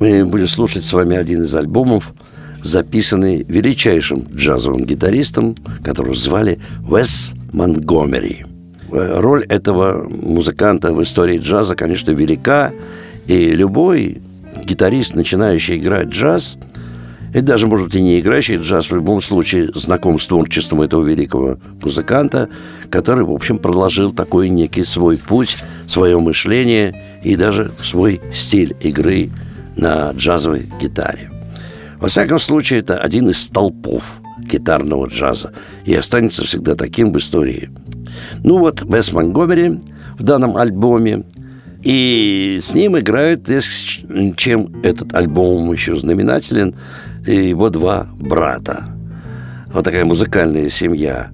мы будем слушать с вами один из альбомов, записанный величайшим джазовым гитаристом, которого звали Вес Монгомери. Роль этого музыканта в истории джаза, конечно, велика, и любой гитарист, начинающий играть джаз – и даже, может быть, и не играющий джаз, в любом случае знаком с творчеством этого великого музыканта, который, в общем, проложил такой некий свой путь, свое мышление и даже свой стиль игры на джазовой гитаре. Во всяком случае, это один из столпов гитарного джаза и останется всегда таким в истории. Ну вот, Бесс Монгомери в данном альбоме и с ним играют, чем этот альбом еще знаменателен, его два брата. Вот такая музыкальная семья.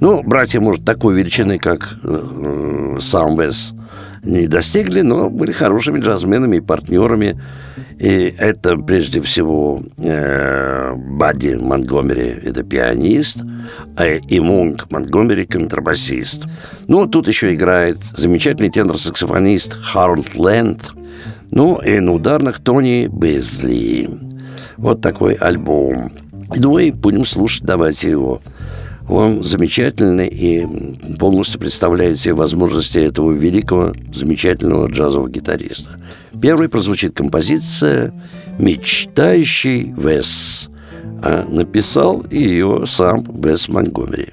Ну, братья, может, такой величины, как э, сам Вес, не достигли, но были хорошими джазменами и партнерами. И это прежде всего э, Бадди Монтгомери, это пианист, а и Мунк Монтгомери контрабасист. Ну, тут еще играет замечательный тенор-саксофонист Харолд Лэнд, ну и на ударных Тони Безли. Вот такой альбом. Ну и будем слушать, давайте его. Он замечательный и полностью представляет себе возможности этого великого, замечательного джазового гитариста. Первой прозвучит композиция «Мечтающий Вес», а написал ее сам Вес Монгомери.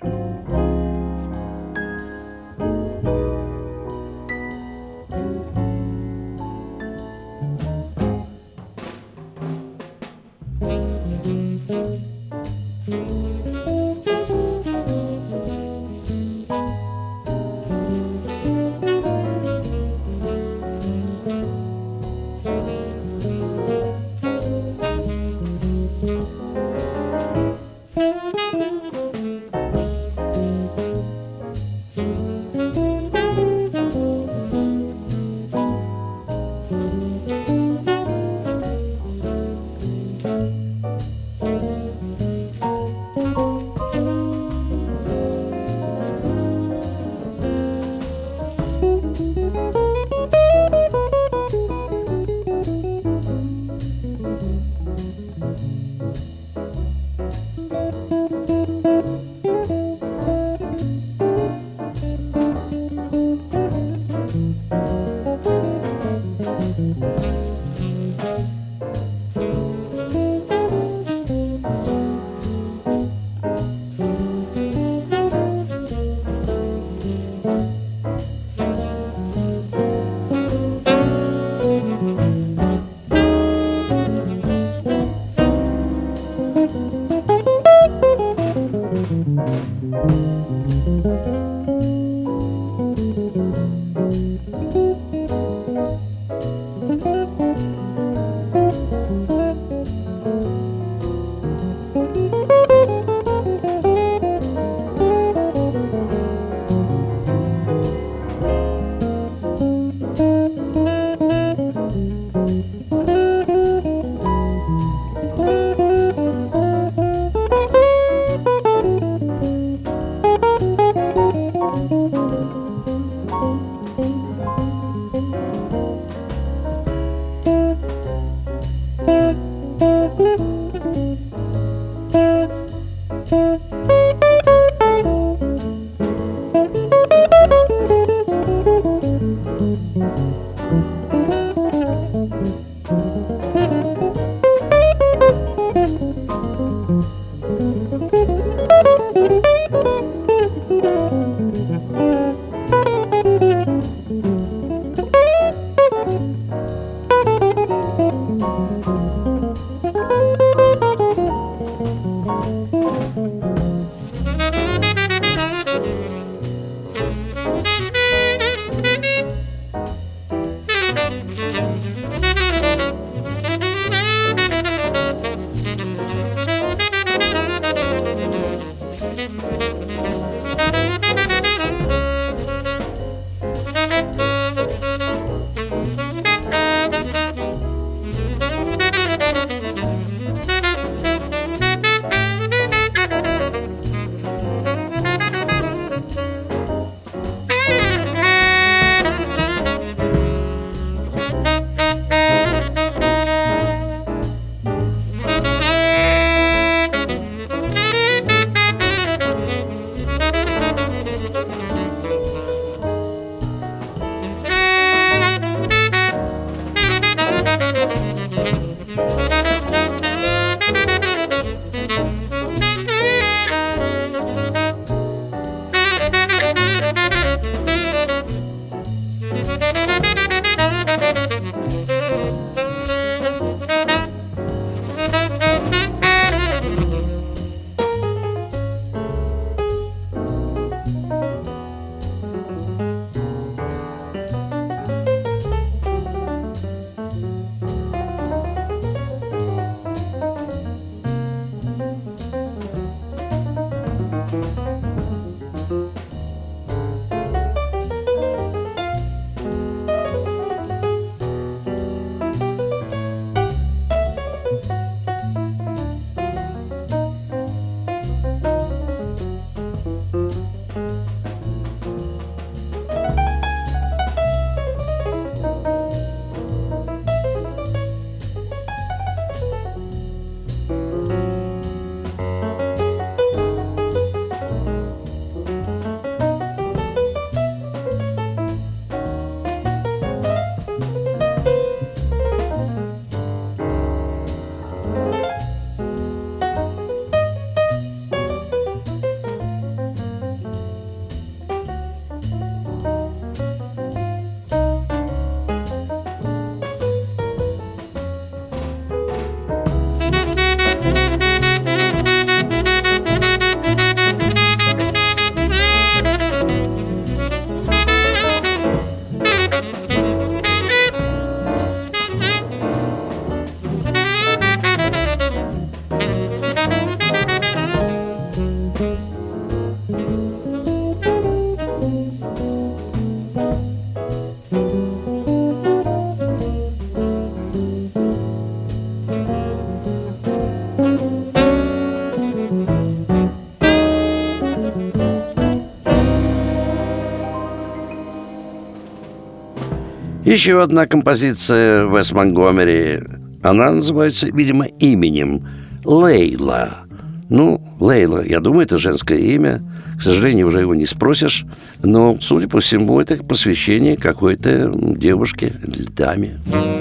Еще одна композиция Вес Монгомери. Она называется, видимо, именем Лейла. Ну, Лейла, я думаю, это женское имя. К сожалению, уже его не спросишь. Но, судя по всему, это посвящение какой-то девушке, даме. вот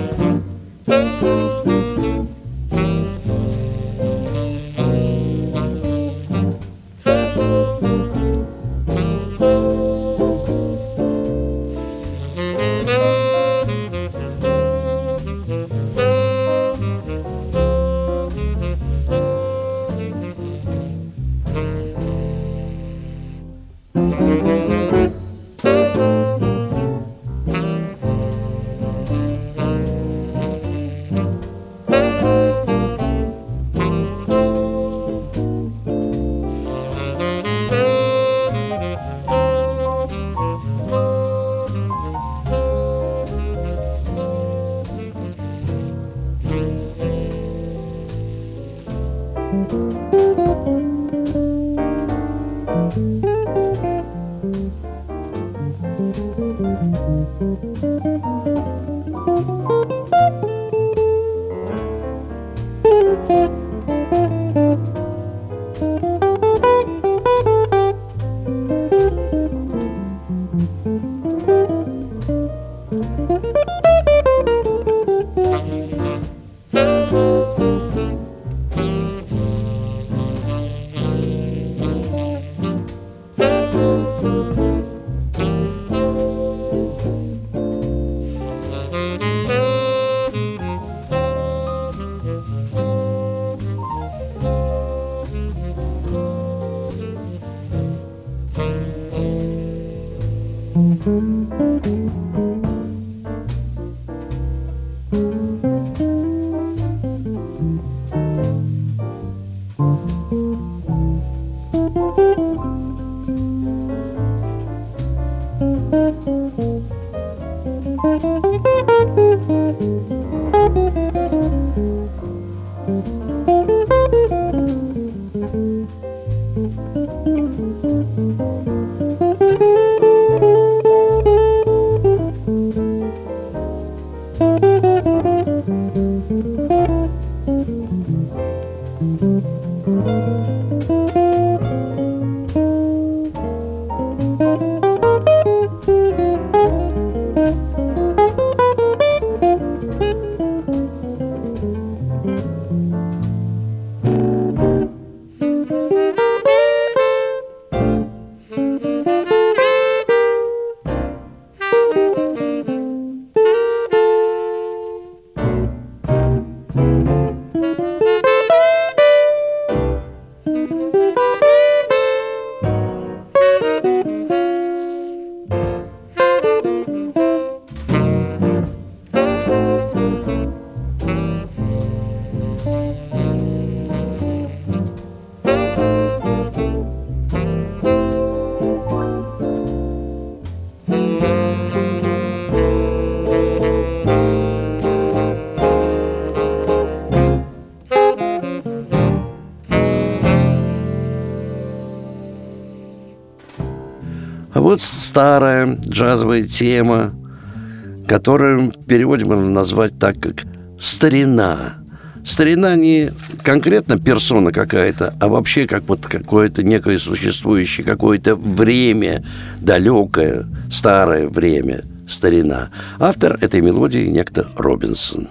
старая джазовая тема, которую можно назвать так, как «старина». Старина не конкретно персона какая-то, а вообще как вот какое-то некое существующее, какое-то время, далекое, старое время, старина. Автор этой мелодии некто Робинсон.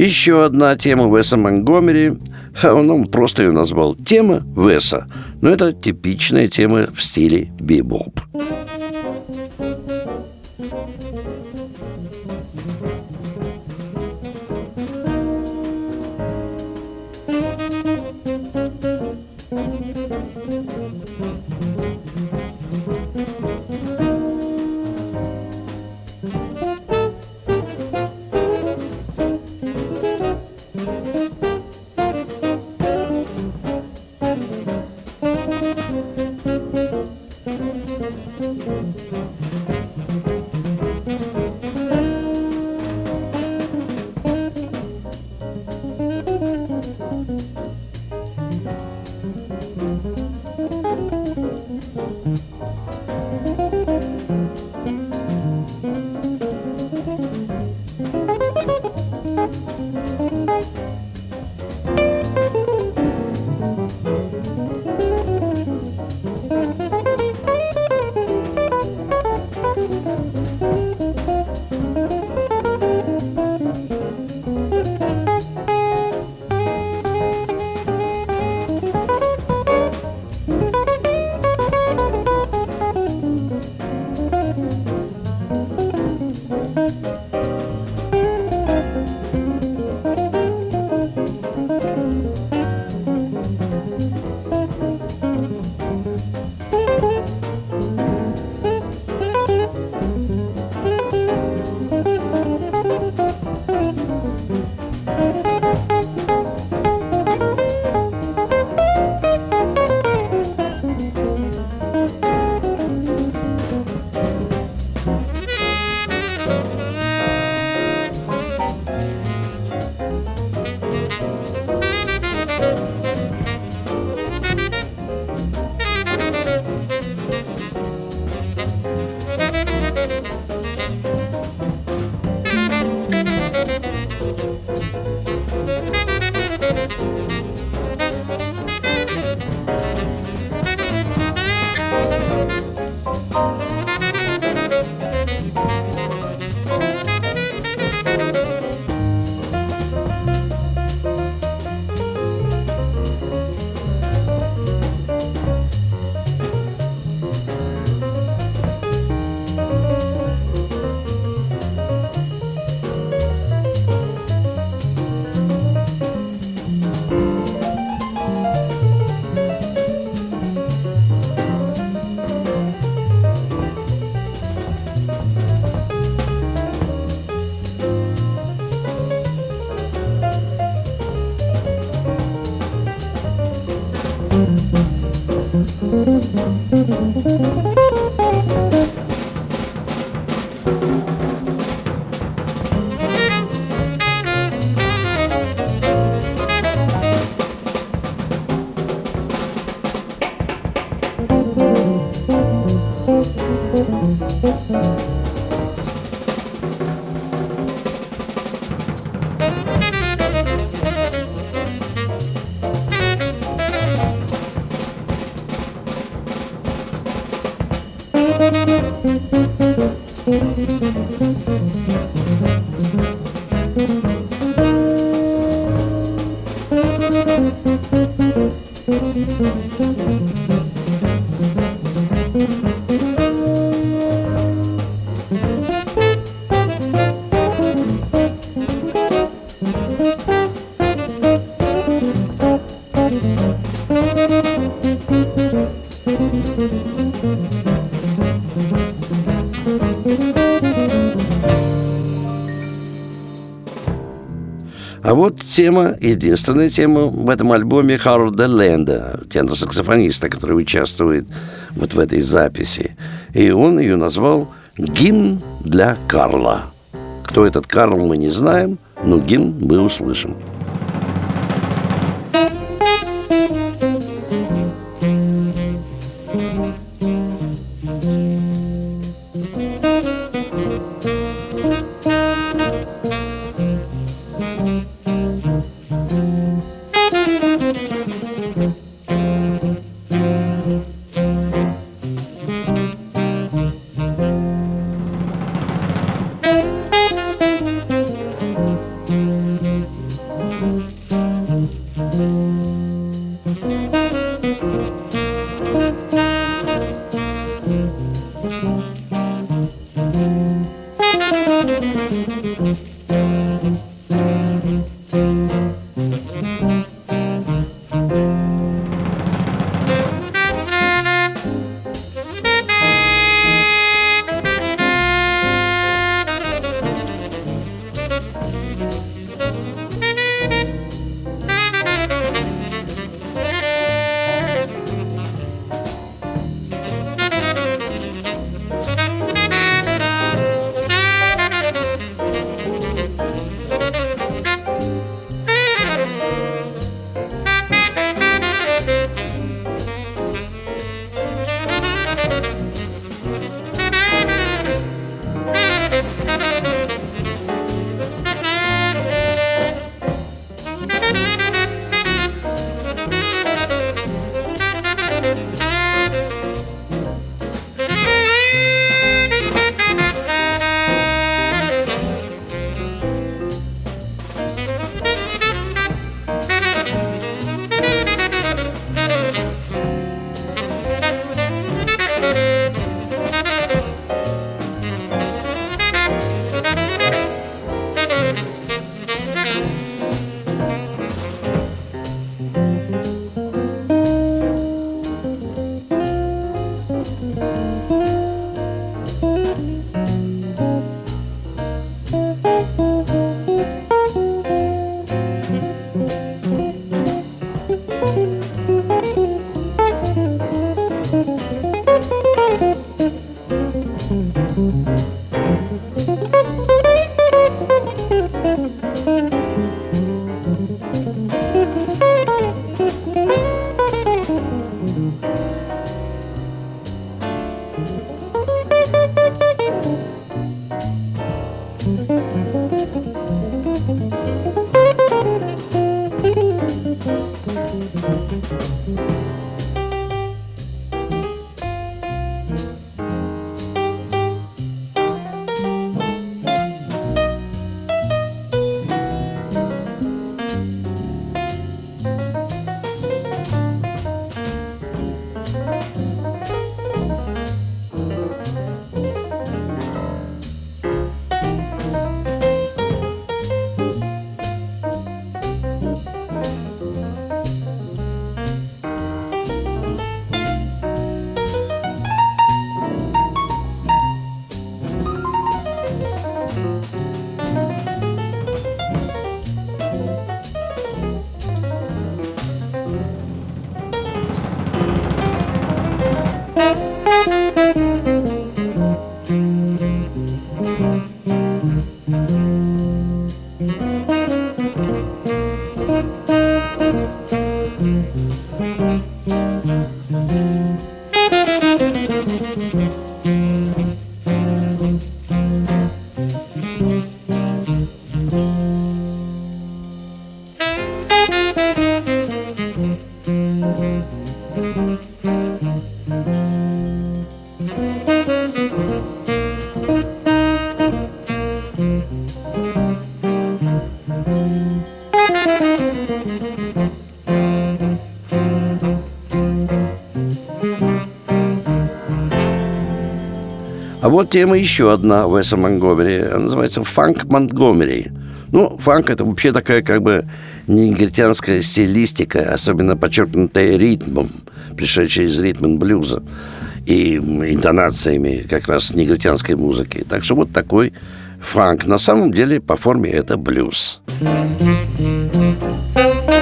Еще одна тема Веса Монгомери, он, он просто ее назвал «Тема Веса», но это типичная тема в стиле бибоп. Вот тема, единственная тема в этом альбоме Харолда Лэнда, тенор-саксофониста, который участвует вот в этой записи. И он ее назвал «Гимн для Карла». Кто этот Карл, мы не знаем, но гимн мы услышим. Вот тема еще одна Уэса Монгомери. Она называется «Фанк Монгомери». Ну, фанк – это вообще такая как бы негритянская стилистика, особенно подчеркнутая ритмом, пришедшая из ритма блюза и интонациями как раз негритянской музыки. Так что вот такой фанк. На самом деле по форме это блюз. А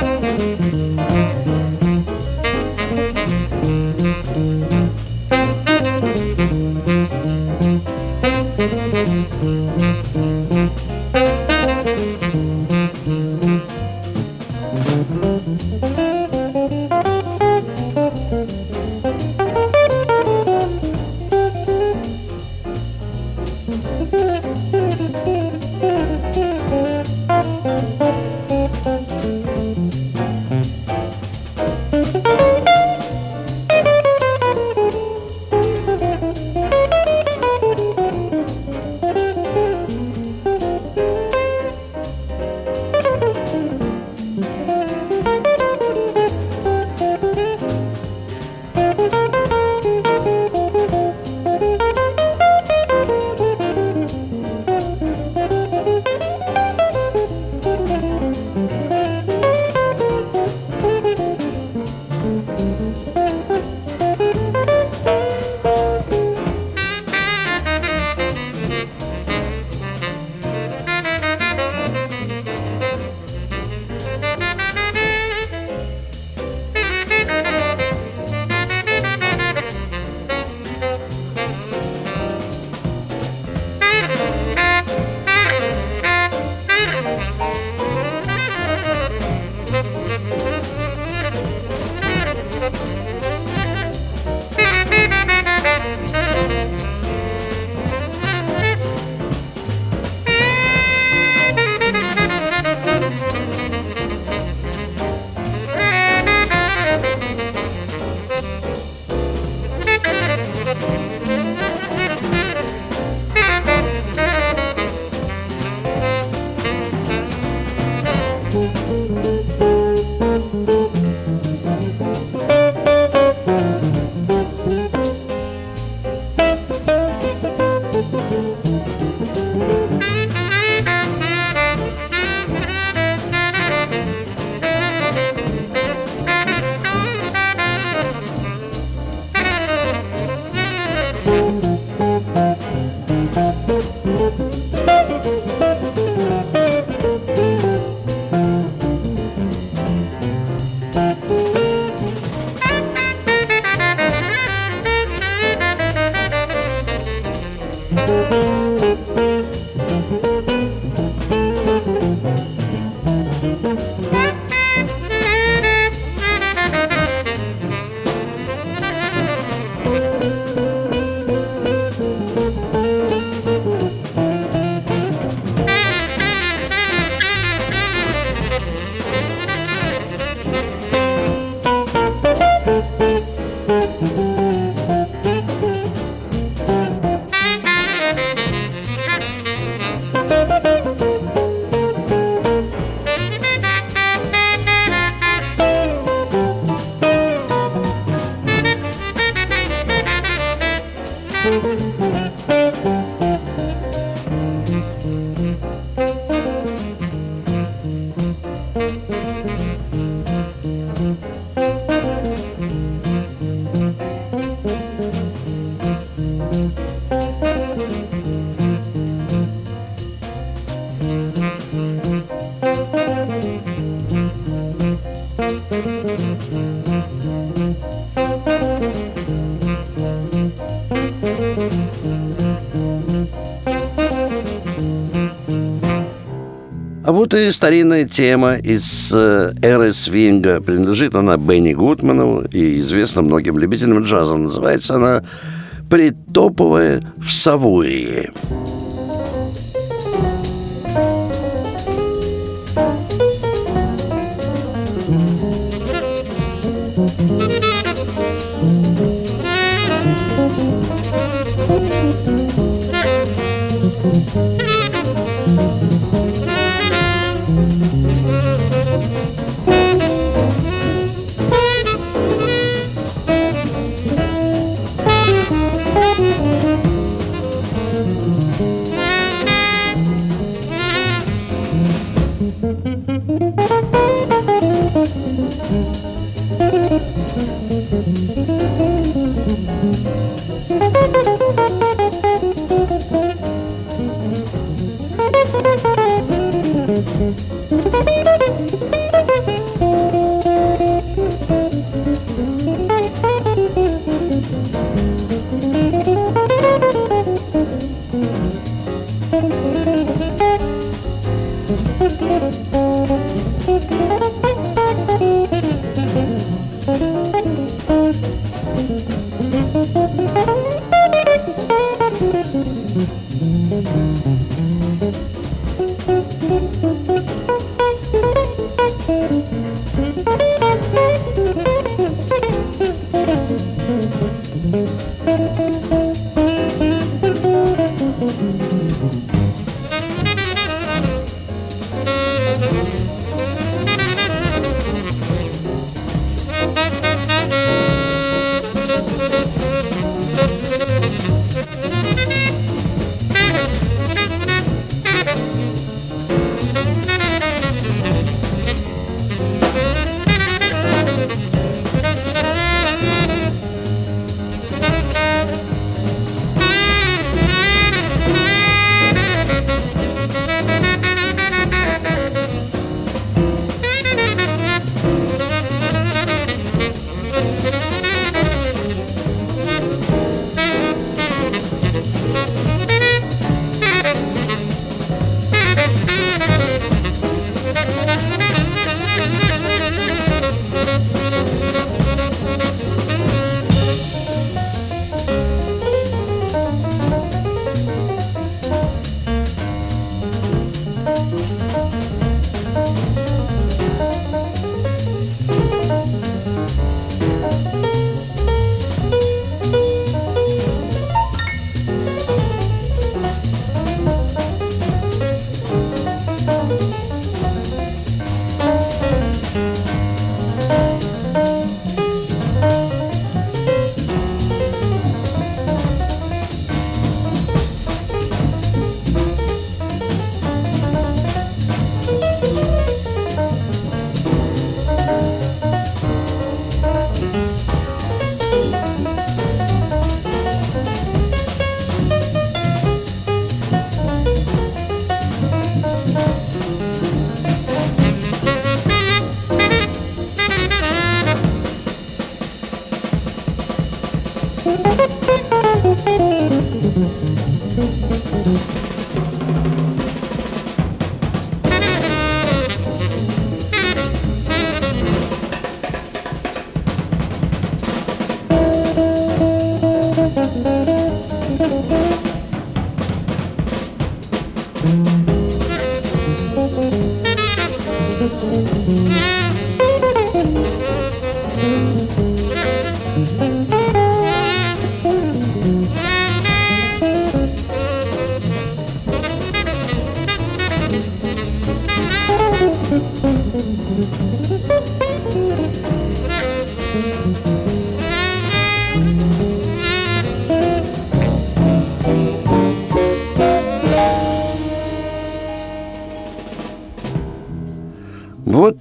Вот и старинная тема из э, эры свинга. Принадлежит она Бенни Гудману и известна многим любителям джаза. Называется она «Притоповая в Савуи».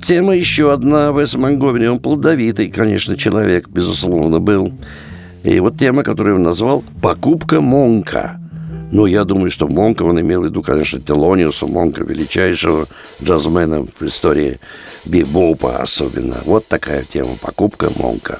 тема еще одна. Вес Монгомери, он плодовитый, конечно, человек, безусловно, был. И вот тема, которую он назвал «Покупка Монка». Ну, я думаю, что Монка он имел в виду, конечно, Телониуса Монка, величайшего джазмена в истории бибопа особенно. Вот такая тема «Покупка Монка».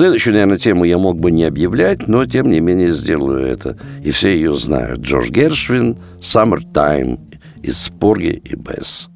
Следующую, наверное, тему я мог бы не объявлять, но тем не менее сделаю это. И все ее знают. Джордж Гершвин, «Summertime» из Порги и Бесс.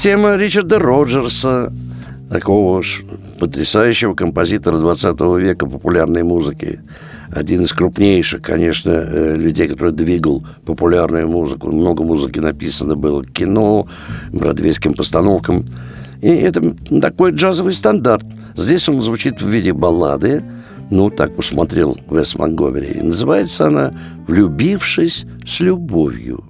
Тема Ричарда Роджерса, такого уж потрясающего композитора 20 века популярной музыки. Один из крупнейших, конечно, э, людей, который двигал популярную музыку. Много музыки написано было кино, бродвейским постановкам. И это такой джазовый стандарт. Здесь он звучит в виде баллады, ну, так посмотрел Вес Монгомери. И называется она «Влюбившись с любовью».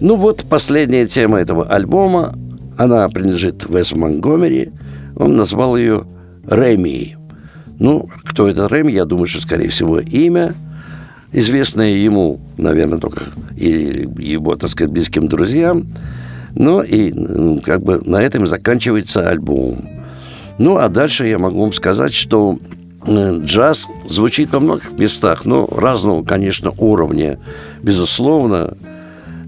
Ну вот последняя тема этого альбома, она принадлежит Весу Монгомери. Он назвал ее Реми. Ну, кто это Реми, я думаю, что, скорее всего, имя, известное ему, наверное, только и его, так сказать, близким друзьям. Ну и как бы на этом заканчивается альбом. Ну, а дальше я могу вам сказать, что э, джаз звучит во многих местах, но разного, конечно, уровня. Безусловно,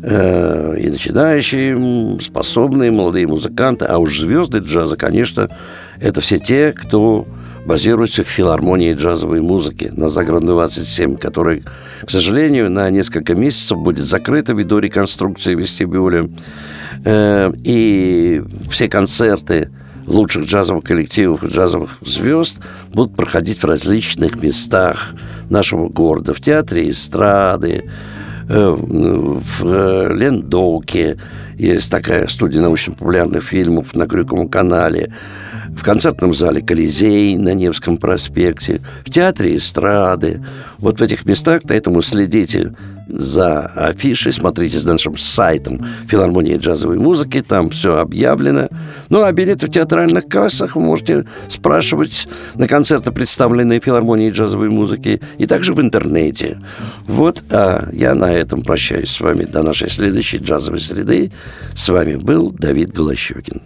э, и начинающие, способные молодые музыканты, а уж звезды джаза, конечно, это все те, кто базируется в филармонии джазовой музыки на Загородной 27, которая, к сожалению, на несколько месяцев будет закрыта ввиду реконструкции вестибюля. Э, и все концерты лучших джазовых коллективов и джазовых звезд будут проходить в различных местах нашего города. В театре эстрады, э, в э, Лендоуке есть такая студия научно-популярных фильмов на Крюковом канале, в концертном зале «Колизей» на Невском проспекте, в театре эстрады. Вот в этих местах, поэтому следите за афишей, смотрите с нашим сайтом филармонии джазовой музыки, там все объявлено. Ну, а билеты в театральных кассах вы можете спрашивать на концерты, представленные филармонией джазовой музыки, и также в интернете. Вот, а я на этом прощаюсь с вами до нашей следующей джазовой среды. С вами был Давид Голощекин.